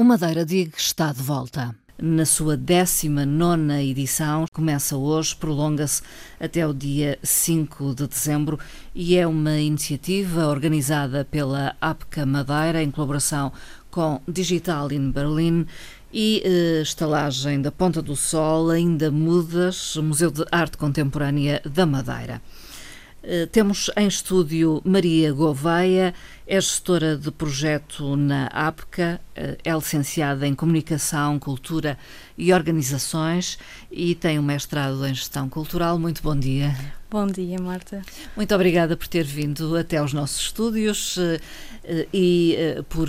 O Madeira Dig está de volta. Na sua 19 edição, começa hoje, prolonga-se até o dia 5 de dezembro e é uma iniciativa organizada pela APCA Madeira em colaboração com Digital in Berlin e eh, estalagem da Ponta do Sol, ainda mudas, Museu de Arte Contemporânea da Madeira. Eh, temos em estúdio Maria Gouveia, é gestora de projeto na APCA, eh, é licenciada em Comunicação, Cultura e Organizações e tem um mestrado em Gestão Cultural. Muito bom dia. Bom dia, Marta. Muito obrigada por ter vindo até aos nossos estúdios eh, e por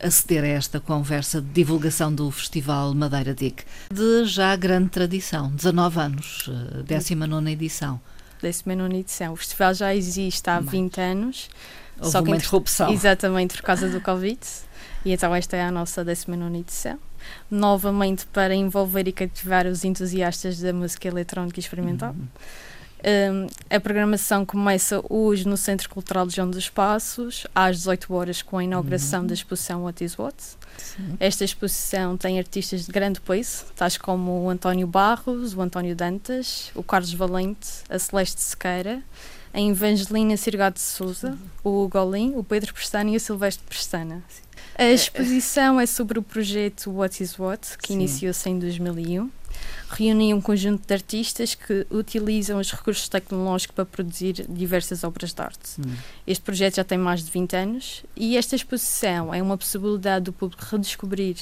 aceder a esta conversa de divulgação do Festival Madeira Dic, de já grande tradição, 19 anos, 19 edição. 19 edição. O festival já existe há 20 anos. Houve só que uma interrupção. Exatamente, por causa do Covid. E então esta é a nossa 19 edição. Novamente para envolver e cativar os entusiastas da música eletrónica experimental. Uhum. Um, a programação começa hoje no Centro Cultural de João dos Passos, às 18 horas, com a inauguração uhum. da exposição What is What. Sim. Esta exposição tem artistas de grande peso, tais como o António Barros, o António Dantas, o Carlos Valente, a Celeste Sequeira, a Evangelina Sirgado de Souza, o Golim, o Pedro Pestana e o Silvestre Pestana. A exposição é sobre o projeto What is What, que iniciou-se em 2001 reúnem um conjunto de artistas que utilizam os recursos tecnológicos para produzir diversas obras de arte. Hum. Este projeto já tem mais de 20 anos e esta exposição é uma possibilidade do público redescobrir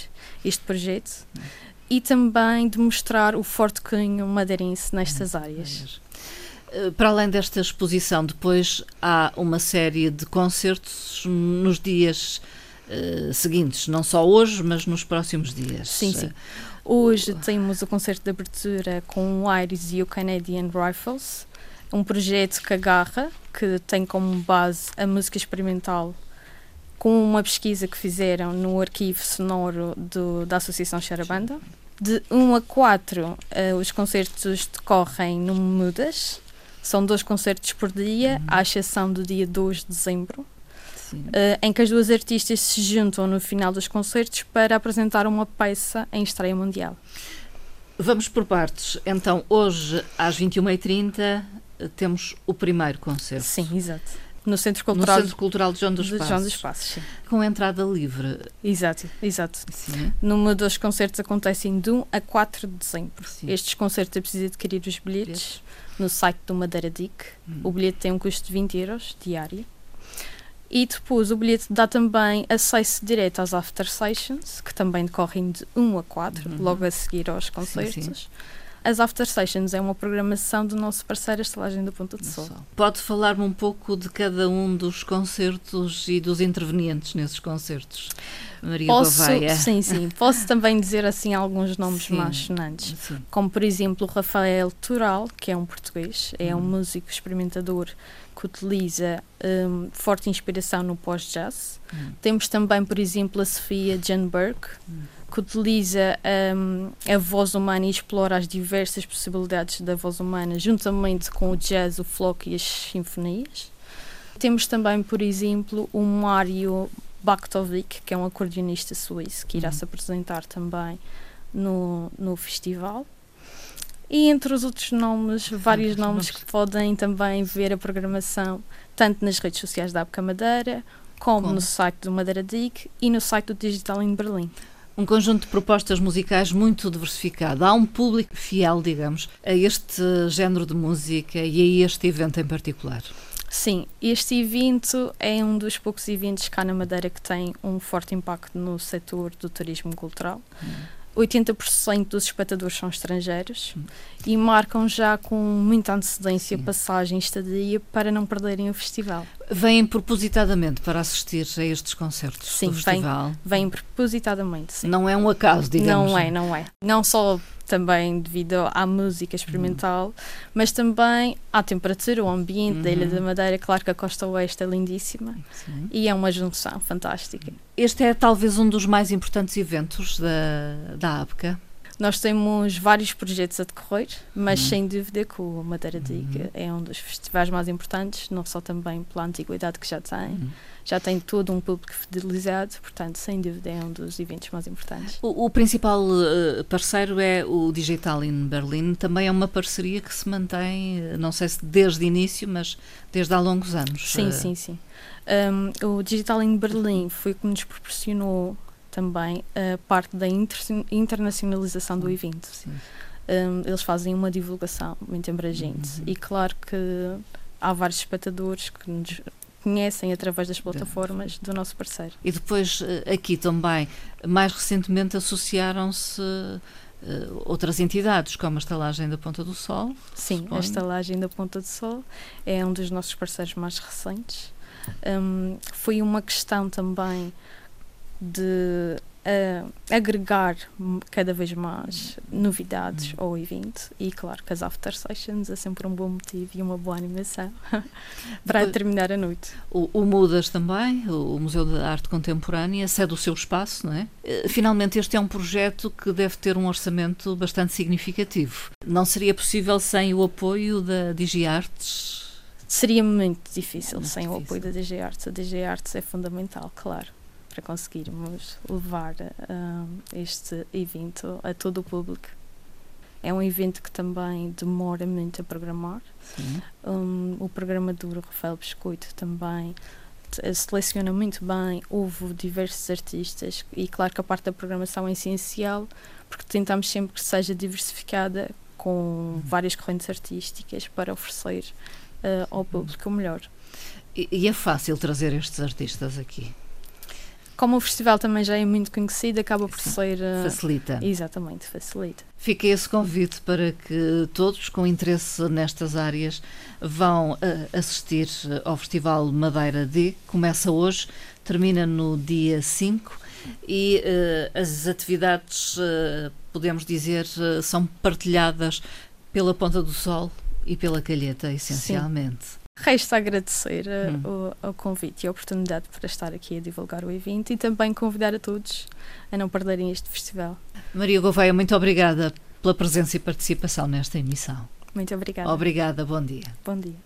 este projeto hum. e também de mostrar o forte cunho madeirense nestas hum. áreas. Eh, para além desta exposição, depois há uma série de concertos nos dias uh, seguintes, não só hoje, mas nos próximos dias. Sim, sim. Hoje temos o concerto de abertura com o Iris e o Canadian Rifles, um projeto que agarra, que tem como base a música experimental, com uma pesquisa que fizeram no arquivo sonoro do, da Associação Charabanda. De 1 a 4, uh, eh, os concertos decorrem no Mudas. São dois concertos por dia, à exceção do dia 2 de dezembro, uh, em que as duas artistas se juntam no final dos concertos para apresentar uma peça em estreia mundial. Vamos por partes. Então, hoje, às 21h30, temos o primeiro concerto. Sim, exato. No Centro Cultural, no Centro Cultural de João dos Passos. João dos Passos sim. Com entrada livre. Exato, exato. Sim. Número dos concertos acontecem de 1 a 4 de dezembro. Sim. Estes concertos é preciso adquirir os bilhetes no site do Madeira Dic. Hum. O bilhete tem um custo de 20 euros diário. E depois o bilhete dá também acesso direto às after sessions, que também decorrem de 1 a 4, uhum. logo a seguir aos concertos. Sim, sim. As After Sessions é uma programação do nosso parceiro a Estalagem do Ponto de Sol. Pode falar-me um pouco de cada um dos concertos e dos intervenientes nesses concertos? Maria posso, Gouveia. Sim, sim. Posso também dizer assim alguns nomes sim, mais sonantes. Sim. Como, por exemplo, o Rafael Tural, que é um português, é um hum. músico experimentador que utiliza um, forte inspiração no pós-jazz. Hum. Temos também, por exemplo, a Sofia Jan Burke, hum. que utiliza um, a voz humana e explora as diversas possibilidades da voz humana, juntamente com o jazz, o flock e as sinfonias. Temos também, por exemplo, o Mário Baktovic, que é um acordeonista suíço, que irá hum. se apresentar também no, no festival. E entre os outros nomes, vários nomes que podem também ver a programação, tanto nas redes sociais da APCA Madeira, como, como? no site do Madeira Dig e no site do Digital em Berlim. Um conjunto de propostas musicais muito diversificado. Há um público fiel, digamos, a este género de música e a este evento em particular. Sim, este evento é um dos poucos eventos cá na Madeira que tem um forte impacto no setor do turismo cultural. Hum 80% dos espectadores são estrangeiros hum. e marcam já com muita antecedência Sim. passagem e estadia para não perderem o festival. Vêm propositadamente para assistir a estes concertos sim, do festival? Sim, vêm propositadamente, sim. Não é um acaso, digamos? Não é, não é. Não só também devido à música experimental, hum. mas também à temperatura, o ambiente uhum. da Ilha da Madeira. Claro que a costa oeste é lindíssima Sim. e é uma junção fantástica. Este é talvez um dos mais importantes eventos da, da APCA. Nós temos vários projetos a decorrer, mas Uhum. sem dúvida que o Madeira Diga Uhum. é um dos festivais mais importantes, não só também pela antiguidade que já tem, Uhum. já tem todo um público fidelizado, portanto, sem dúvida é um dos eventos mais importantes. O, o principal eh, parceiro é o Digital in Berlin. Também é uma parceria que se mantém, eh, não sei se desde o início, mas desde há longos anos. Sim, Eh, sim, sim. Um, o Digital em Berlim foi o que nos proporcionou também a parte da inter- internacionalização do evento. Um, eles fazem uma divulgação muito abrangente Uhum. e claro que há vários espectadores que nos conhecem através das plataformas do nosso parceiro. E depois eh, aqui também, mais recentemente, associaram-se eh, outras entidades, como a estalagem da Ponta do Sol. Sim, suponho. a estalagem da Ponta do Sol é um dos nossos parceiros mais recentes. Um, foi uma questão também de ah, agregar cada vez mais novidades Uhum. ao evento e claro que as after sessions é sempre um bom motivo e uma boa animação para Depois- terminar a noite. O, o Mudas também, o Museu de Arte Contemporânea, cede o seu espaço, não é? Eh, Finalmente, este é um projeto que deve ter um orçamento bastante significativo. Não seria possível sem o apoio da DigiArtes? Seria muito difícil Muito sem o difícil. apoio da DG Arts. A DG Arts é fundamental, claro, para conseguirmos levar ah, este evento a todo o público. É um evento que também demora muito a programar. Um, o programador Rafael Biscoito também t- seleciona muito bem, houve diversos artistas e claro que a parte da programação é essencial porque tentamos sempre que seja diversificada com várias correntes artísticas para oferecer uh, ao público o melhor. E, e é fácil trazer estes artistas aqui? Como o festival também já é muito conhecido, acaba por Sim, ser. uh, Facilita. Exatamente, facilita. Fica esse convite para que todos com interesse nestas áreas vão eh, assistir eh, ao Festival Madeira D. Começa hoje, termina no dia 5 e eh, as atividades, eh, podemos dizer, eh, são partilhadas pela Ponta do Sol e pela Calheta, essencialmente. Resta agradecer uh, Hum. o, o convite e a oportunidade para estar aqui a divulgar o evento e também convidar a todos a não perderem este festival. Maria Gouveia, muito obrigada pela presença e participação nesta emissão. Muito obrigada. Obrigada, bom dia. Bom dia.